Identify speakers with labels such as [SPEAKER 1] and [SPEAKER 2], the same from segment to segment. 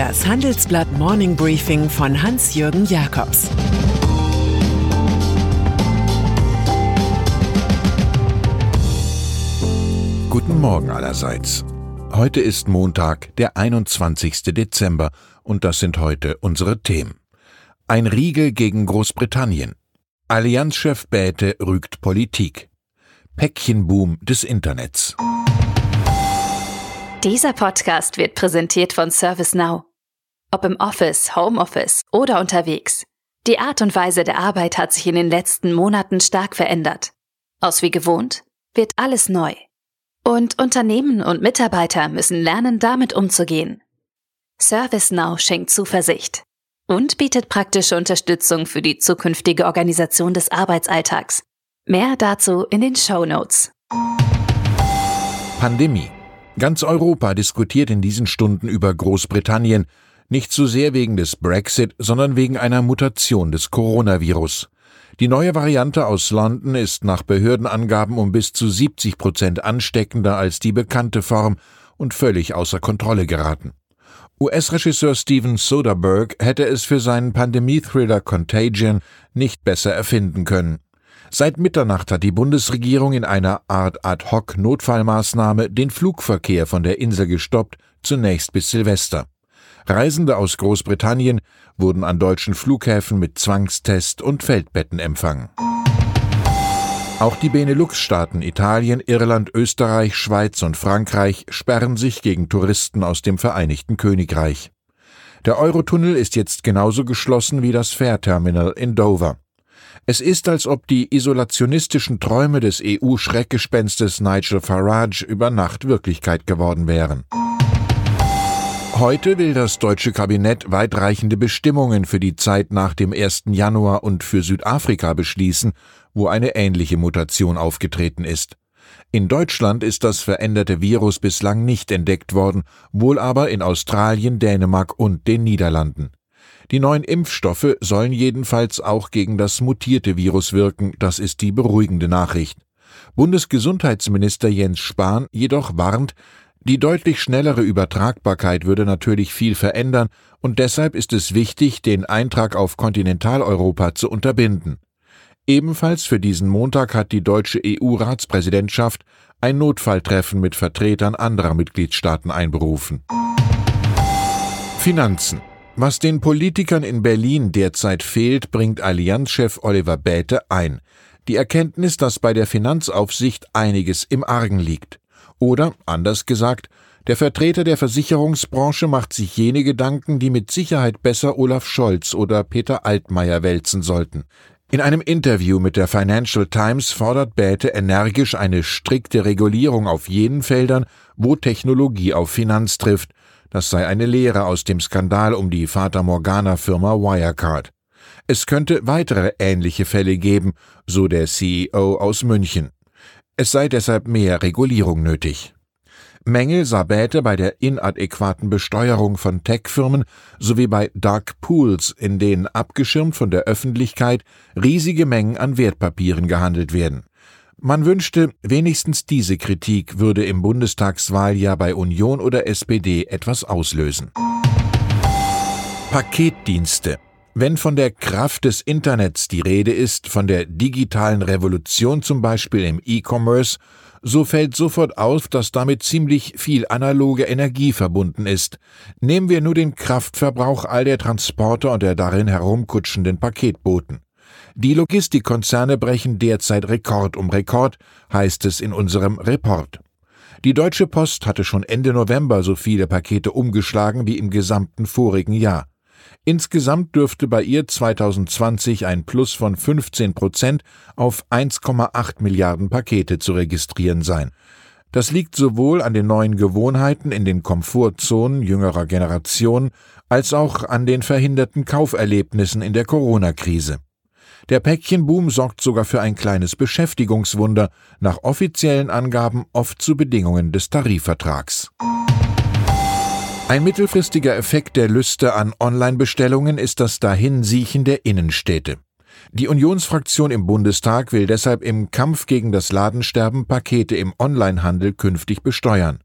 [SPEAKER 1] Das Handelsblatt Morning Briefing von Hans-Jürgen Jakobs
[SPEAKER 2] Guten Morgen allerseits. Heute ist Montag, der 21. Dezember, und das sind heute unsere Themen. Ein Riegel gegen Großbritannien. Allianzchef Bäte rügt Politik. Päckchenboom des Internets.
[SPEAKER 3] Dieser Podcast wird präsentiert von ServiceNow. Ob im Office, Homeoffice oder unterwegs. Die Art und Weise der Arbeit hat sich in den letzten Monaten stark verändert. Aus wie gewohnt wird alles neu. Und Unternehmen und Mitarbeiter müssen lernen, damit umzugehen. ServiceNow schenkt Zuversicht und bietet praktische Unterstützung für die zukünftige Organisation des Arbeitsalltags. Mehr dazu in den Show Notes.
[SPEAKER 2] Pandemie. Ganz Europa diskutiert in diesen Stunden über Großbritannien, nicht so sehr wegen des Brexit, sondern wegen einer Mutation des Coronavirus. Die neue Variante aus London ist nach Behördenangaben um bis zu 70 Prozent ansteckender als die bekannte Form und völlig außer Kontrolle geraten. US-Regisseur Steven Soderbergh hätte es für seinen Pandemie-Thriller Contagion nicht besser erfinden können. Seit Mitternacht hat die Bundesregierung in einer Art Ad-hoc-Notfallmaßnahme den Flugverkehr von der Insel gestoppt, zunächst bis Silvester. Reisende aus Großbritannien wurden an deutschen Flughäfen mit Zwangstest und Feldbetten empfangen. Auch die Benelux-Staaten Italien, Irland, Österreich, Schweiz und Frankreich sperren sich gegen Touristen aus dem Vereinigten Königreich. Der Eurotunnel ist jetzt genauso geschlossen wie das Fährterminal in Dover. Es ist, als ob die isolationistischen Träume des EU-Schreckgespenstes Nigel Farage über Nacht Wirklichkeit geworden wären. Heute will das deutsche Kabinett weitreichende Bestimmungen für die Zeit nach dem 1. Januar und für Südafrika beschließen, wo eine ähnliche Mutation aufgetreten ist. In Deutschland ist das veränderte Virus bislang nicht entdeckt worden, wohl aber in Australien, Dänemark und den Niederlanden. Die neuen Impfstoffe sollen jedenfalls auch gegen das mutierte Virus wirken, das ist die beruhigende Nachricht. Bundesgesundheitsminister Jens Spahn jedoch warnt, die deutlich schnellere Übertragbarkeit würde natürlich viel verändern, und deshalb ist es wichtig, den Eintrag auf Kontinentaleuropa zu unterbinden. Ebenfalls für diesen Montag hat die deutsche EU-Ratspräsidentschaft ein Notfalltreffen mit Vertretern anderer Mitgliedstaaten einberufen. Finanzen was den Politikern in Berlin derzeit fehlt, bringt Allianzchef Oliver Bäte ein. Die Erkenntnis, dass bei der Finanzaufsicht einiges im Argen liegt. Oder, anders gesagt, der Vertreter der Versicherungsbranche macht sich jene Gedanken, die mit Sicherheit besser Olaf Scholz oder Peter Altmaier wälzen sollten. In einem Interview mit der Financial Times fordert Bäte energisch eine strikte Regulierung auf jenen Feldern, wo Technologie auf Finanz trifft, das sei eine Lehre aus dem Skandal um die Fata Morgana Firma Wirecard. Es könnte weitere ähnliche Fälle geben, so der CEO aus München. Es sei deshalb mehr Regulierung nötig. Mängel sah Bäte bei der inadäquaten Besteuerung von Tech-Firmen sowie bei Dark Pools, in denen abgeschirmt von der Öffentlichkeit riesige Mengen an Wertpapieren gehandelt werden. Man wünschte, wenigstens diese Kritik würde im Bundestagswahljahr bei Union oder SPD etwas auslösen. Paketdienste. Wenn von der Kraft des Internets die Rede ist, von der digitalen Revolution zum Beispiel im E-Commerce, so fällt sofort auf, dass damit ziemlich viel analoge Energie verbunden ist. Nehmen wir nur den Kraftverbrauch all der Transporter und der darin herumkutschenden Paketboten. Die Logistikkonzerne brechen derzeit Rekord um Rekord, heißt es in unserem Report. Die Deutsche Post hatte schon Ende November so viele Pakete umgeschlagen wie im gesamten vorigen Jahr. Insgesamt dürfte bei ihr 2020 ein Plus von 15 Prozent auf 1,8 Milliarden Pakete zu registrieren sein. Das liegt sowohl an den neuen Gewohnheiten in den Komfortzonen jüngerer Generationen als auch an den verhinderten Kauferlebnissen in der Corona-Krise. Der Päckchenboom sorgt sogar für ein kleines Beschäftigungswunder, nach offiziellen Angaben oft zu Bedingungen des Tarifvertrags. Ein mittelfristiger Effekt der Lüste an Online-Bestellungen ist das Dahinsiechen der Innenstädte. Die Unionsfraktion im Bundestag will deshalb im Kampf gegen das Ladensterben Pakete im Onlinehandel künftig besteuern.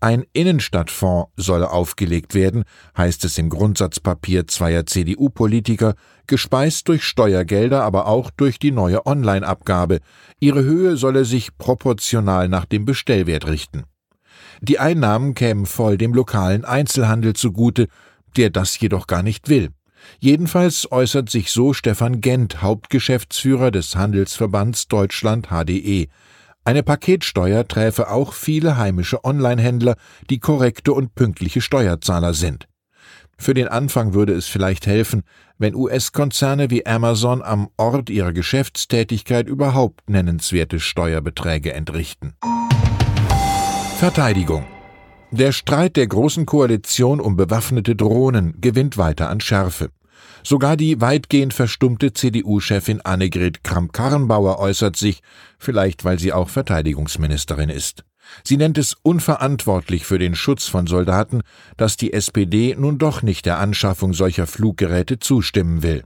[SPEAKER 2] Ein Innenstadtfonds solle aufgelegt werden, heißt es im Grundsatzpapier zweier CDU-Politiker, gespeist durch Steuergelder, aber auch durch die neue Online-Abgabe. Ihre Höhe solle sich proportional nach dem Bestellwert richten. Die Einnahmen kämen voll dem lokalen Einzelhandel zugute, der das jedoch gar nicht will. Jedenfalls äußert sich so Stefan Gent, Hauptgeschäftsführer des Handelsverbands Deutschland HDE. Eine Paketsteuer träfe auch viele heimische Onlinehändler, die korrekte und pünktliche Steuerzahler sind. Für den Anfang würde es vielleicht helfen, wenn US-Konzerne wie Amazon am Ort ihrer Geschäftstätigkeit überhaupt nennenswerte Steuerbeträge entrichten. Verteidigung der Streit der Großen Koalition um bewaffnete Drohnen gewinnt weiter an Schärfe. Sogar die weitgehend verstummte CDU-Chefin Annegret Kramp-Karrenbauer äußert sich, vielleicht weil sie auch Verteidigungsministerin ist. Sie nennt es unverantwortlich für den Schutz von Soldaten, dass die SPD nun doch nicht der Anschaffung solcher Fluggeräte zustimmen will.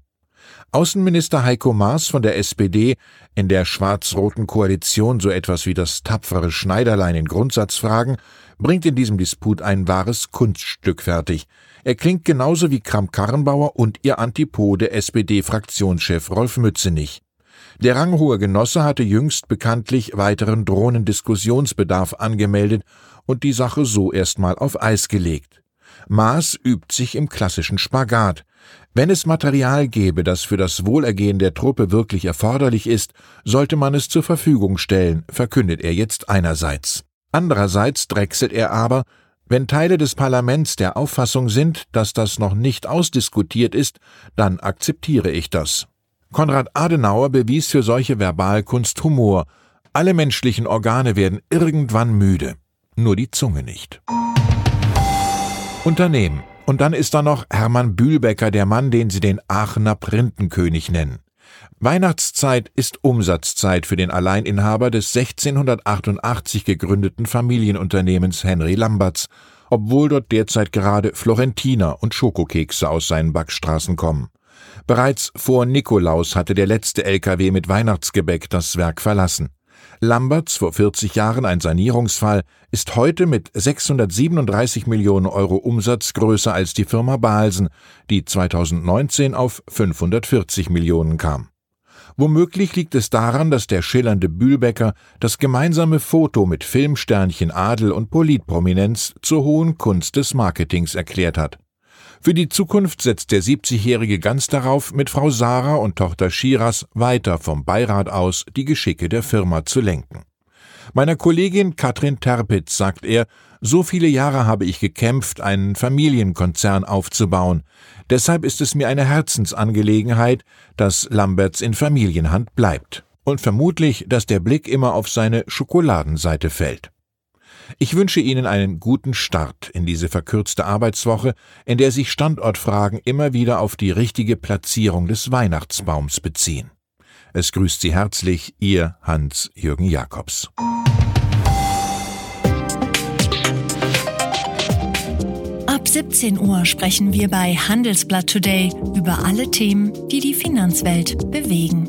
[SPEAKER 2] Außenminister Heiko Maas von der SPD, in der schwarz-roten Koalition so etwas wie das tapfere Schneiderlein in Grundsatzfragen, bringt in diesem Disput ein wahres Kunststück fertig. Er klingt genauso wie Kramp-Karrenbauer und ihr Antipode SPD-Fraktionschef Rolf Mützenich. Der ranghohe Genosse hatte jüngst bekanntlich weiteren Drohnendiskussionsbedarf angemeldet und die Sache so erstmal auf Eis gelegt. Maas übt sich im klassischen Spagat. Wenn es Material gäbe, das für das Wohlergehen der Truppe wirklich erforderlich ist, sollte man es zur Verfügung stellen, verkündet er jetzt einerseits. Andererseits drechselt er aber, wenn Teile des Parlaments der Auffassung sind, dass das noch nicht ausdiskutiert ist, dann akzeptiere ich das. Konrad Adenauer bewies für solche Verbalkunst Humor. Alle menschlichen Organe werden irgendwann müde, nur die Zunge nicht. Unternehmen. Und dann ist da noch Hermann Bühlbecker, der Mann, den sie den Aachener Printenkönig nennen. Weihnachtszeit ist Umsatzzeit für den Alleininhaber des 1688 gegründeten Familienunternehmens Henry Lamberts, obwohl dort derzeit gerade Florentiner und Schokokekse aus seinen Backstraßen kommen. Bereits vor Nikolaus hatte der letzte LKW mit Weihnachtsgebäck das Werk verlassen. Lamberts, vor 40 Jahren ein Sanierungsfall, ist heute mit 637 Millionen Euro Umsatz größer als die Firma Balsen, die 2019 auf 540 Millionen kam. Womöglich liegt es daran, dass der schillernde Bühlbecker das gemeinsame Foto mit Filmsternchen Adel und Politprominenz zur hohen Kunst des Marketings erklärt hat. Für die Zukunft setzt der 70-Jährige ganz darauf, mit Frau Sarah und Tochter Schiras weiter vom Beirat aus die Geschicke der Firma zu lenken. Meiner Kollegin Katrin Terpitz sagt er, so viele Jahre habe ich gekämpft, einen Familienkonzern aufzubauen. Deshalb ist es mir eine Herzensangelegenheit, dass Lamberts in Familienhand bleibt. Und vermutlich, dass der Blick immer auf seine Schokoladenseite fällt. Ich wünsche Ihnen einen guten Start in diese verkürzte Arbeitswoche, in der sich Standortfragen immer wieder auf die richtige Platzierung des Weihnachtsbaums beziehen. Es grüßt Sie herzlich Ihr Hans-Jürgen Jakobs.
[SPEAKER 4] Ab 17 Uhr sprechen wir bei Handelsblatt Today über alle Themen, die die Finanzwelt bewegen.